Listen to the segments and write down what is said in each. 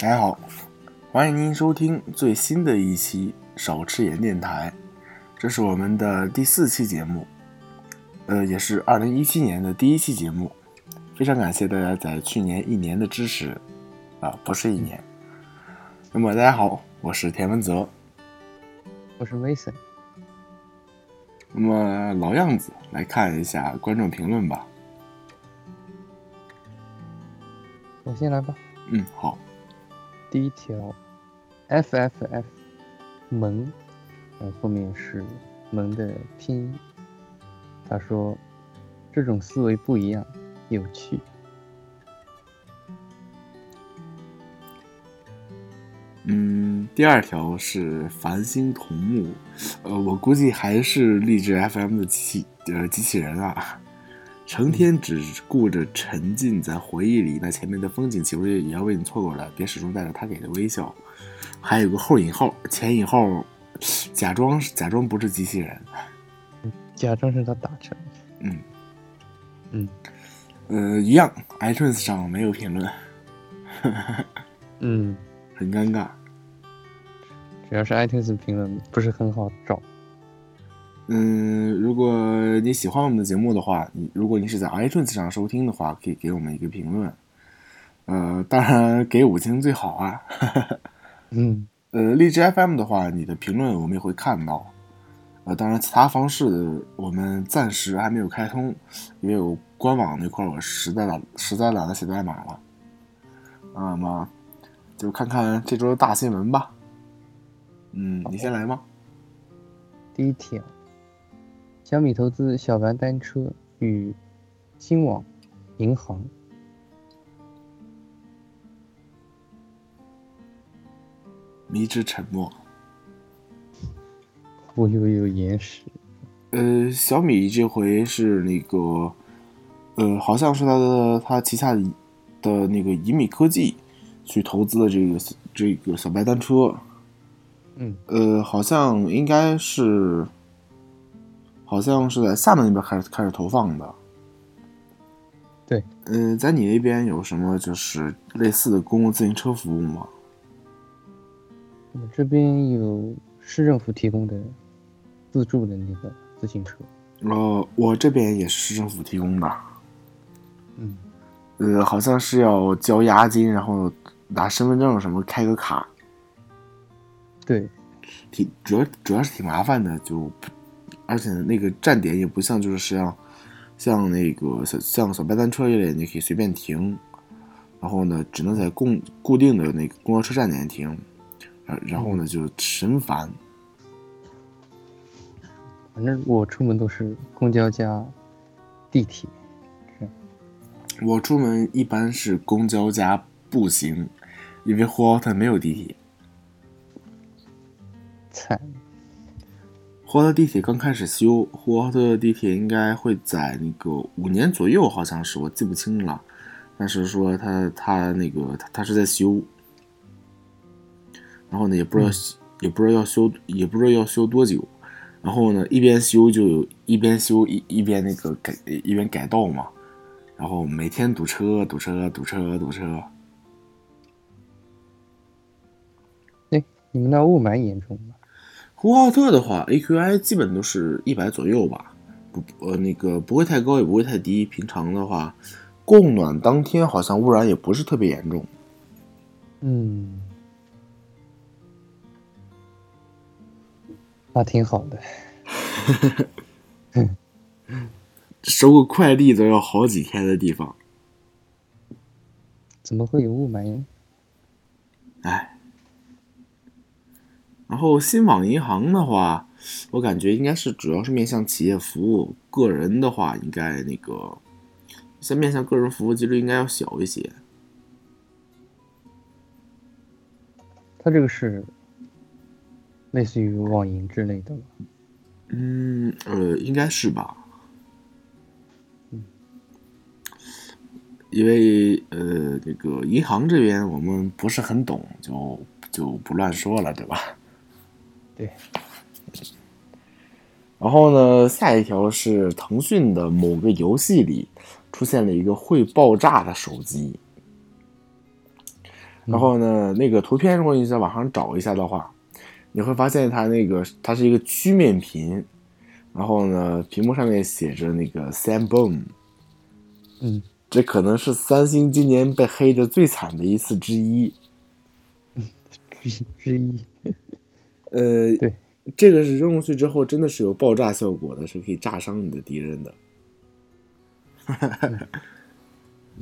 大家好，欢迎您收听最新的一期少吃盐电台，这是我们的第四期节目，呃，也是二零一七年的第一期节目。非常感谢大家在去年一年的支持，啊，不是一年。那么大家好，我是田文泽，我是 Mason。那么老样子，来看一下观众评论吧。我先来吧。嗯，好。第一条，FFF 萌，然后后面是萌的拼音。他说，这种思维不一样。有趣。嗯，第二条是繁星同木，呃，我估计还是励志 FM 的机器呃机器人啊，成天只顾着沉浸在回忆里，那前面的风景岂不是也要为你错过了？别始终带着他给的微笑。还有个后引号、前引号，假装假装不是机器人，假装是他打成。嗯嗯。呃，一样，iTunes 上没有评论，嗯，很尴尬。主要是 iTunes 评论不是很好找。嗯，如果你喜欢我们的节目的话，你如果你是在 iTunes 上收听的话，可以给我们一个评论。呃，当然给五星最好啊。嗯，呃，荔枝 FM 的话，你的评论我们也会看到。呃，当然，其他方式的我们暂时还没有开通，因为我官网那块我实在懒，实在懒得写代码了。那么，就看看这周的大新闻吧。嗯，你先来吗？第一条，小米投资小白单车与新网银行。迷之沉默。我以为有延时。呃，小米这回是那个，呃，好像是他的他旗下的的那个移米科技去投资的这个这个小白单车。嗯。呃，好像应该是，好像是在厦门那边开始开始投放的。对。嗯，在你那边有什么就是类似的公共自行车服务吗？我这边有市政府提供的。自助的那个自行车，呃，我这边也是市政府提供的，嗯，呃，好像是要交押金，然后拿身份证什么开个卡，对，挺主要主要是挺麻烦的，就而且那个站点也不像就是像像那个小像小白单车一类，你可以随便停，然后呢，只能在固固定的那个公交车站点停，然然后呢就神烦。反正我出门都是公交加地铁，我出门一般是公交加步行，因为呼和浩特没有地铁。惨。呼和浩特地铁刚开始修，呼和浩特地铁应该会在那个五年左右，好像是我记不清了。但是说他他那个他他是在修，然后呢也不知道也不知道要修也不知道要修多久。然后呢，一边修就有一边修一一边那个改一边改道嘛，然后每天堵车堵车堵车堵车。哎，你们那雾霾严重吗？呼和浩特的话，AQI 基本都是一百左右吧，不呃那个不会太高也不会太低。平常的话，供暖当天好像污染也不是特别严重。嗯。那挺好的，收个快递都要好几天的地方，怎么会有雾霾？哎，然后新网银行的话，我感觉应该是主要是面向企业服务，个人的话应该那个，像面向个人服务几率应该要小一些。它这个是。类似于网银之类的吗？嗯，呃，应该是吧。嗯，因为呃，这个银行这边我们不是很懂，就就不乱说了，对吧？对。然后呢，下一条是腾讯的某个游戏里出现了一个会爆炸的手机。然后呢，那个图片如果你在网上找一下的话，你会发现它那个它是一个曲面屏，然后呢，屏幕上面写着那个 Samboom，嗯，这可能是三星今年被黑的最惨的一次之一。之 之一，呃，对，这个是扔过去之后真的是有爆炸效果的，是可以炸伤你的敌人的。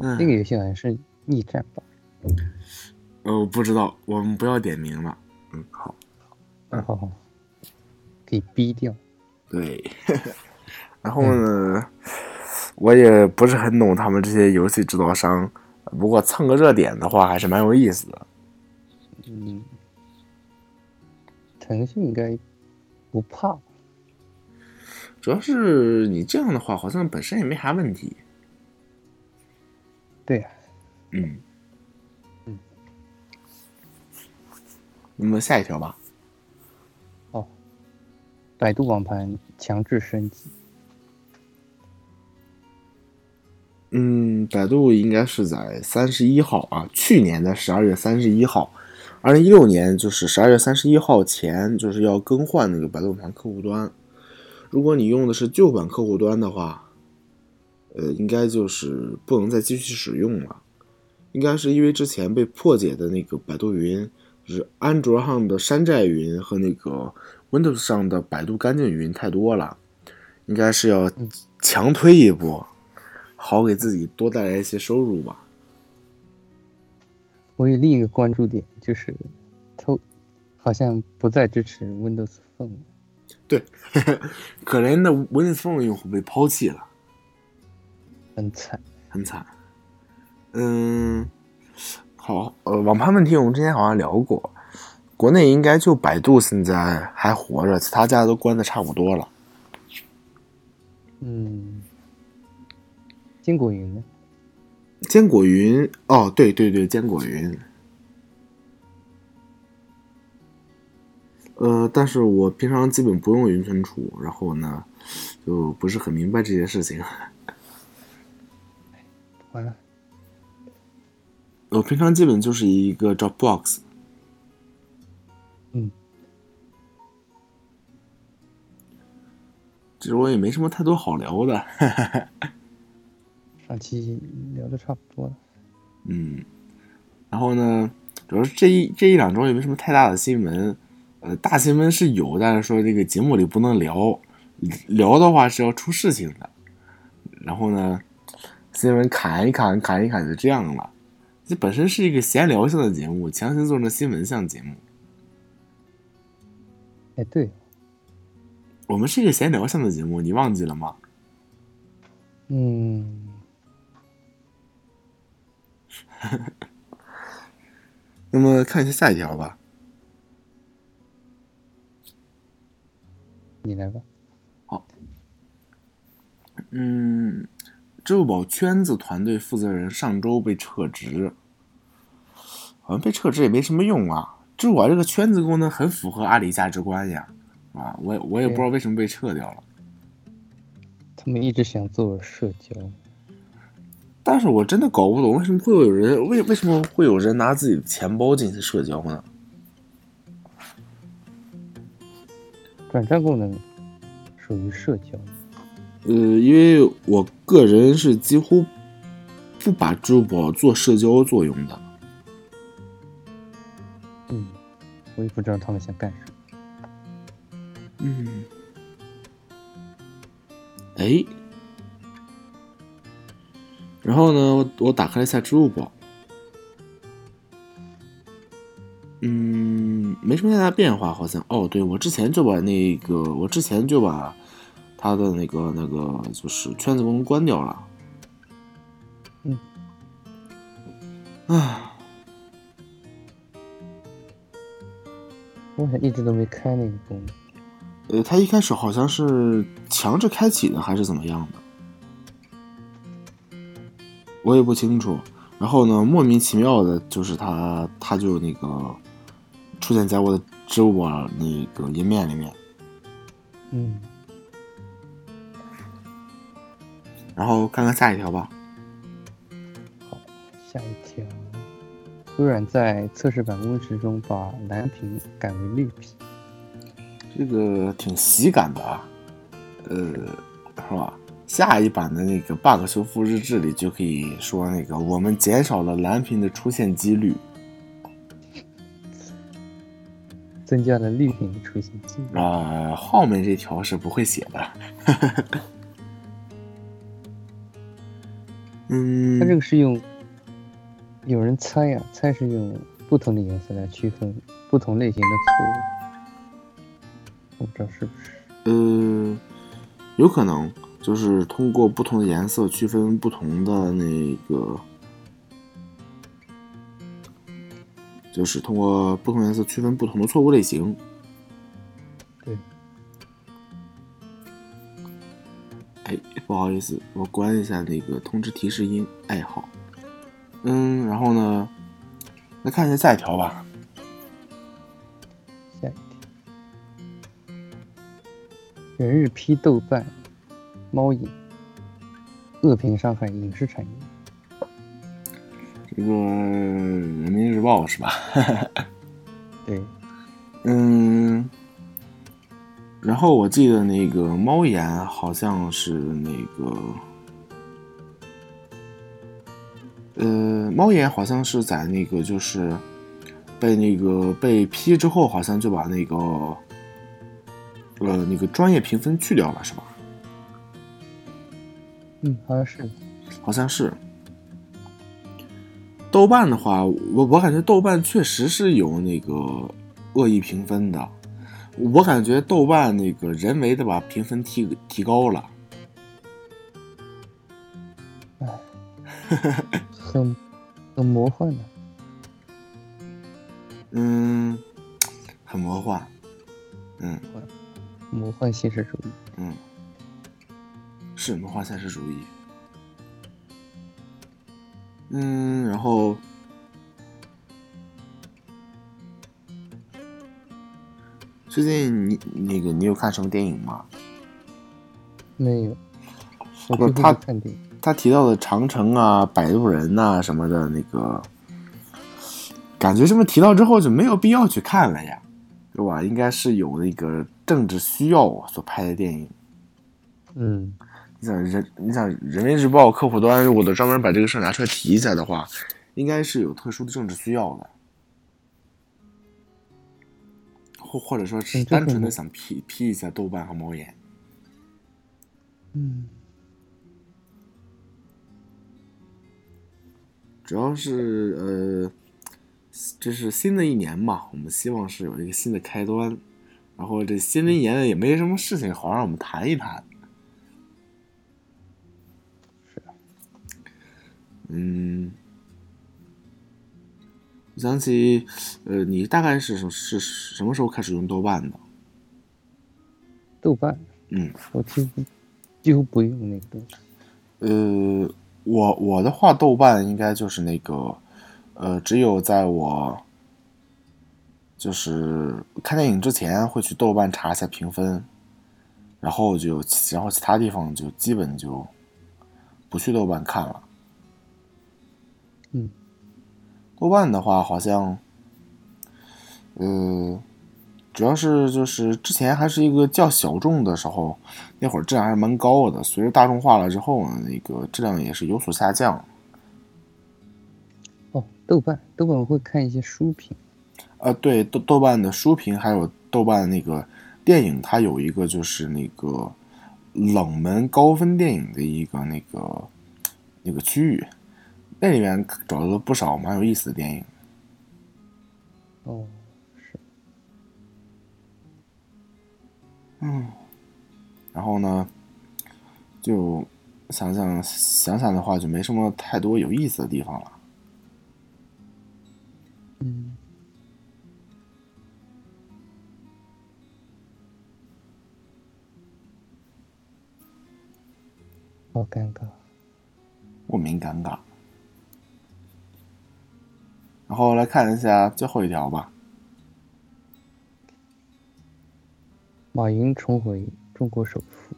嗯这个游戏好像是逆战吧？呃，我不知道，我们不要点名了。嗯，好，然后可以逼掉。对。然后呢，我也不是很懂他们这些游戏制造商，不过蹭个热点的话还是蛮有意思的。腾讯应该不怕。主要是你这样的话，好像本身也没啥问题。对呀、嗯，嗯。那么下一条吧。哦，百度网盘强制升级。嗯，百度应该是在三十一号啊，去年的十二月三十一号，二零一六年就是十二月三十一号前，就是要更换那个百度网盘客户端。如果你用的是旧版客户端的话，呃，应该就是不能再继续使用了。应该是因为之前被破解的那个百度云，就是安卓上的山寨云和那个 Windows 上的百度干净云太多了，应该是要强推一波。好给自己多带来一些收入吧。我有另一个关注点，就是它好像不再支持 Windows Phone 了。对，可怜的 Windows Phone 用户被抛弃了，很惨。很惨。嗯，好，呃，网盘问题我们之前好像聊过，国内应该就百度现在还活着，其他家都关的差不多了。嗯，金果云呢？坚果云，哦，对对对，坚果云。呃，但是我平常基本不用云存储，然后呢，就不是很明白这些事情。完了，我平常基本就是一个 Dropbox。嗯，其实我也没什么太多好聊的。上期聊的差不多了。嗯，然后呢，主要是这一这一两周也没什么太大的新闻。呃，大新闻是有，但是说这个节目里不能聊，聊的话是要出事情的。然后呢，新闻砍一砍，砍一砍就这样了。这本身是一个闲聊性的节目，强行做成新闻向节目。哎，对，我们是一个闲聊向的节目，你忘记了吗？嗯，那么看一下下一条吧。你来吧。好嗯，支付宝圈子团队负责人上周被撤职，好像被撤职也没什么用啊。支付宝这个圈子功能很符合阿里价值观呀，啊，我也我也不知道为什么被撤掉了。他们一直想做社交，但是我真的搞不懂为什么会有人为为什么会有人拿自己的钱包进行社交呢？转账功能属于社交。呃，因为我个人是几乎不把支付宝做社交作用的。嗯，我也不知道他们想干什么。嗯，哎，然后呢，我我打开了一下支付宝，嗯，没什么太大变化，好像。哦，对，我之前就把那个，我之前就把他的那个那个就是圈子功能关掉了。嗯，啊，我好像一直都没开那个功能。呃，他一开始好像是强制开启的，还是怎么样的？我也不清楚。然后呢，莫名其妙的，就是他他就那个出现在我的支付宝那个页面里面。嗯，然后看看下一条吧。好，下一条。微软在测试版温室中把蓝屏改为绿屏，这个挺喜感的啊，呃，是吧？下一版的那个 bug 修复日志里就可以说那个我们减少了蓝屏的出现几率，增加了绿屏的出现几率。啊，后面这条是不会写的。嗯，它这个是用，有人猜呀、猜是用不同的颜色来区分不同类型的错误，我不知道是不是。呃，有可能就是通过不同的颜色区分不同的那个，就是通过不同颜色区分不同的错误类型。对，哎，不好意思，我关一下那个通知提示音。爱，好。嗯，然后呢，来看一下下一条吧。下一条，人日批豆瓣、猫眼，恶评伤害影视产业。这个人民日报是吧？对，嗯，然后我记得那个猫眼好像是那个，呃，猫眼好像是在那个就是被那个被批之后，好像就把那个呃那个专业评分去掉了，是吧？嗯，好像是。好像是。豆瓣的话，我我感觉豆瓣确实是有那个恶意评分的，我感觉豆瓣那个人为的把评分提提高了。很很魔幻的。嗯，很魔幻。嗯魔幻现实主义。嗯，是魔幻现实主义。嗯，然后最近你那个你有看什么电影吗？没有，我不他看电影。他提到的长城啊、摆渡人呐、什么的，那个感觉这么提到之后就没有必要去看了呀，对吧？应该是有那个政治需要所拍的电影。嗯，你想人，你想人民日报客户端如果都专门把这个事儿拿出来提一下的话，应该是有特殊的政治需要的，或或者说是单纯的想批批一下豆瓣和猫眼。嗯，主要是呃，这是新的一年嘛，我们希望是有一个新的开端。然后这新的一年也没什么事情好让我们谈一谈。嗯，我想起，呃，你大概是什是什么时候开始用豆瓣的？豆瓣，嗯，我几乎几乎不用那个东西。呃，我我的话，豆瓣应该就是那个，呃，只有在我就是看电影之前会去豆瓣查一下评分，然后就然后其他地方就基本就不去豆瓣看了。嗯，豆瓣的话，好像，呃，主要是就是之前还是一个较小众的时候，那会儿质量还是蛮高的。随着大众化了之后呢，那个质量也是有所下降。哦，豆瓣，豆瓣我会看一些书评。呃，对，豆豆瓣的书评还有豆瓣那个电影，它有一个就是那个冷门高分电影的一个那个那个区域，那里面找到了不少蛮有意思的电影。哦，是，嗯，然后呢，就想想想想的话，就没什么太多有意思的地方了。嗯，好尴尬。莫名尴尬。然后来看一下最后一条吧。马云重回中国首富。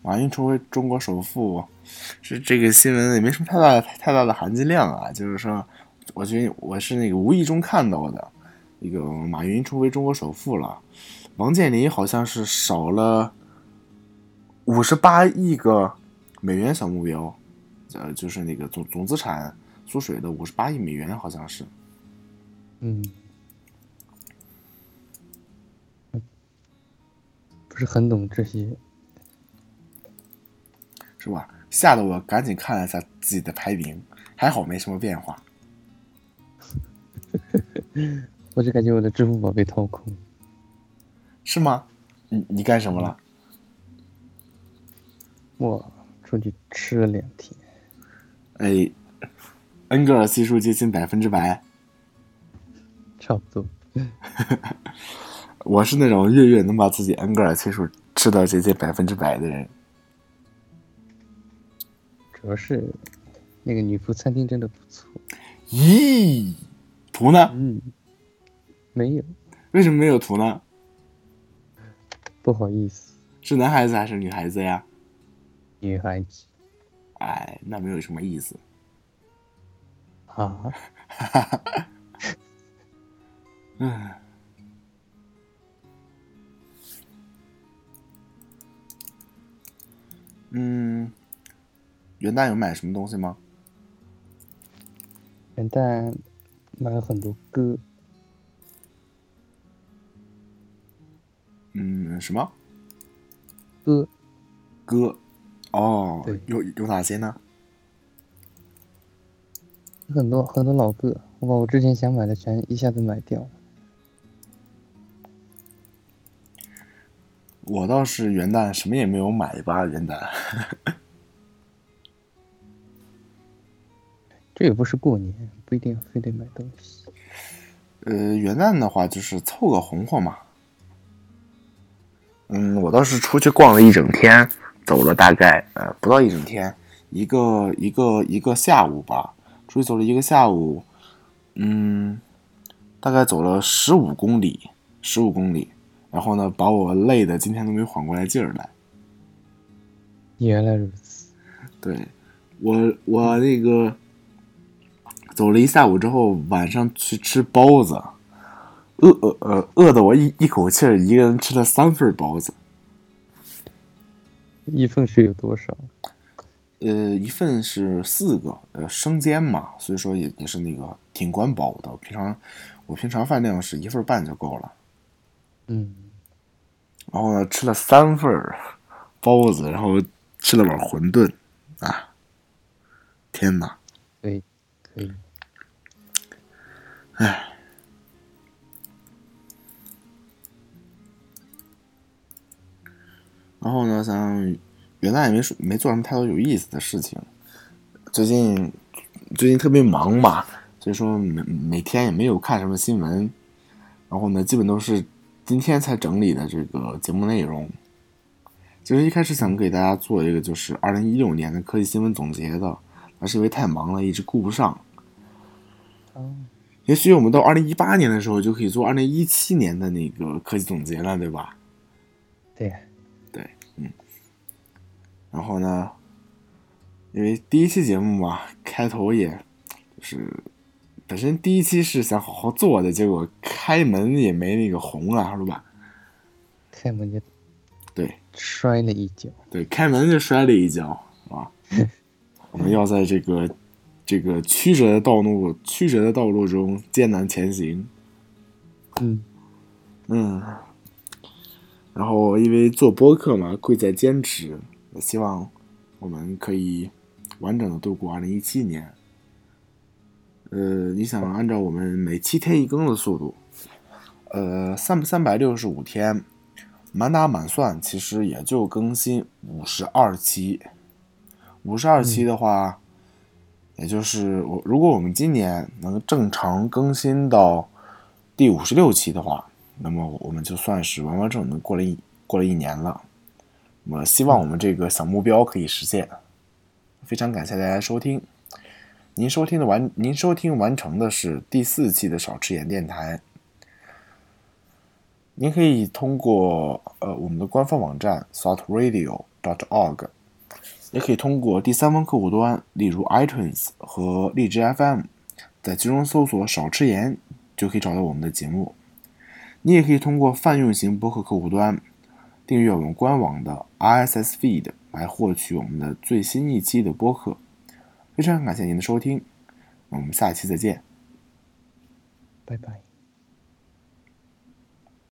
马云重回中国首富，是这个新闻也没什么太大的太大的含金量啊。就是说，我觉得我是那个无意中看到的，一个马云重回中国首富了，王健林好像是少了五十八亿个美元小目标，呃，就是那个总总资产缩水的五十八亿美元，好像是。嗯，不是很懂这些。是吧？吓得我赶紧看了一下自己的排名，还好没什么变化。我就感觉我的支付宝被掏空。是吗？你你干什么了？我出去吃了两天。哎，恩格尔系数接近百分之百。差不多。我是那种月月能把自己恩格尔系数吃到接近百分之百的人。主要是那个女仆餐厅真的不错。咦，图呢？嗯，没有。为什么没有图呢？不好意思。是男孩子还是女孩子呀？女孩子。哎，那没有什么意思。啊？哈哈哈。嗯。嗯。元旦有买什么东西吗？元旦买了很多歌。嗯，什么？歌。歌。哦，有有哪些呢？很多很多老歌，我把我之前想买的全一下子买掉了。我倒是元旦什么也没有买吧，元旦。这也不是过年，不一定非得买东西。呃，元旦的话就是凑个红火嘛。嗯，我倒是出去逛了一整天，走了大概呃不到一整天，一个一个一个下午吧，出去走了一个下午，嗯，大概走了十五公里，十五公里，然后呢，把我累的今天都没缓过来劲儿来。原来如此。对，我我那个。走了一下午之后，晚上去吃包子，饿饿呃饿的我一一口气儿一个人吃了三份包子。一份是有多少？呃，一份是四个，呃生煎嘛，所以说也也是那个挺管饱的。平常我平常饭量是一份半就够了。嗯。然后呢，吃了三份包子，然后吃了碗馄饨，啊，天哪！对。可以，唉，然后呢，像元旦也没没做什么太多有意思的事情。最近最近特别忙嘛，所以说每每天也没有看什么新闻。然后呢，基本都是今天才整理的这个节目内容。其实一开始想给大家做一个就是二零一六年的科技新闻总结的。但是因为太忙了，一直顾不上。哦，也许我们到二零一八年的时候就可以做二零一七年的那个科技总结了，对吧？对。然后呢，因为第一期节目嘛，开头也就是本身第一期是想好好做的，结果开门也没那个红啊，是吧？开门就对摔了一跤，对，开门就摔了一跤，啊。我们要在这个这个曲折的道路曲折的道路中艰难前行。嗯嗯，然后因为做播客嘛，贵在坚持。我希望我们可以完整的度过二零一七年。呃，你想按照我们每七天一更的速度，呃，三三百六十五天，满打满算，其实也就更新五十二期。五十二期的话，也就是我如果我们今年能正常更新到第五十六期的话，那么我们就算是完完整整的过了一过了一年了。我希望我们这个小目标可以实现。非常感谢大家收听，您收听的完您收听完成的是第四期的少吃盐电台。您可以通过呃我们的官方网站 Salt Radio。dot.org，也可以通过第三方客户端，例如 iTunes 和荔枝 FM，在其中搜索“少吃盐”就可以找到我们的节目。你也可以通过泛用型博客客户端订阅我们官网的 RSS feed 来获取我们的最新一期的播客。非常感谢您的收听，我们下期再见。拜拜。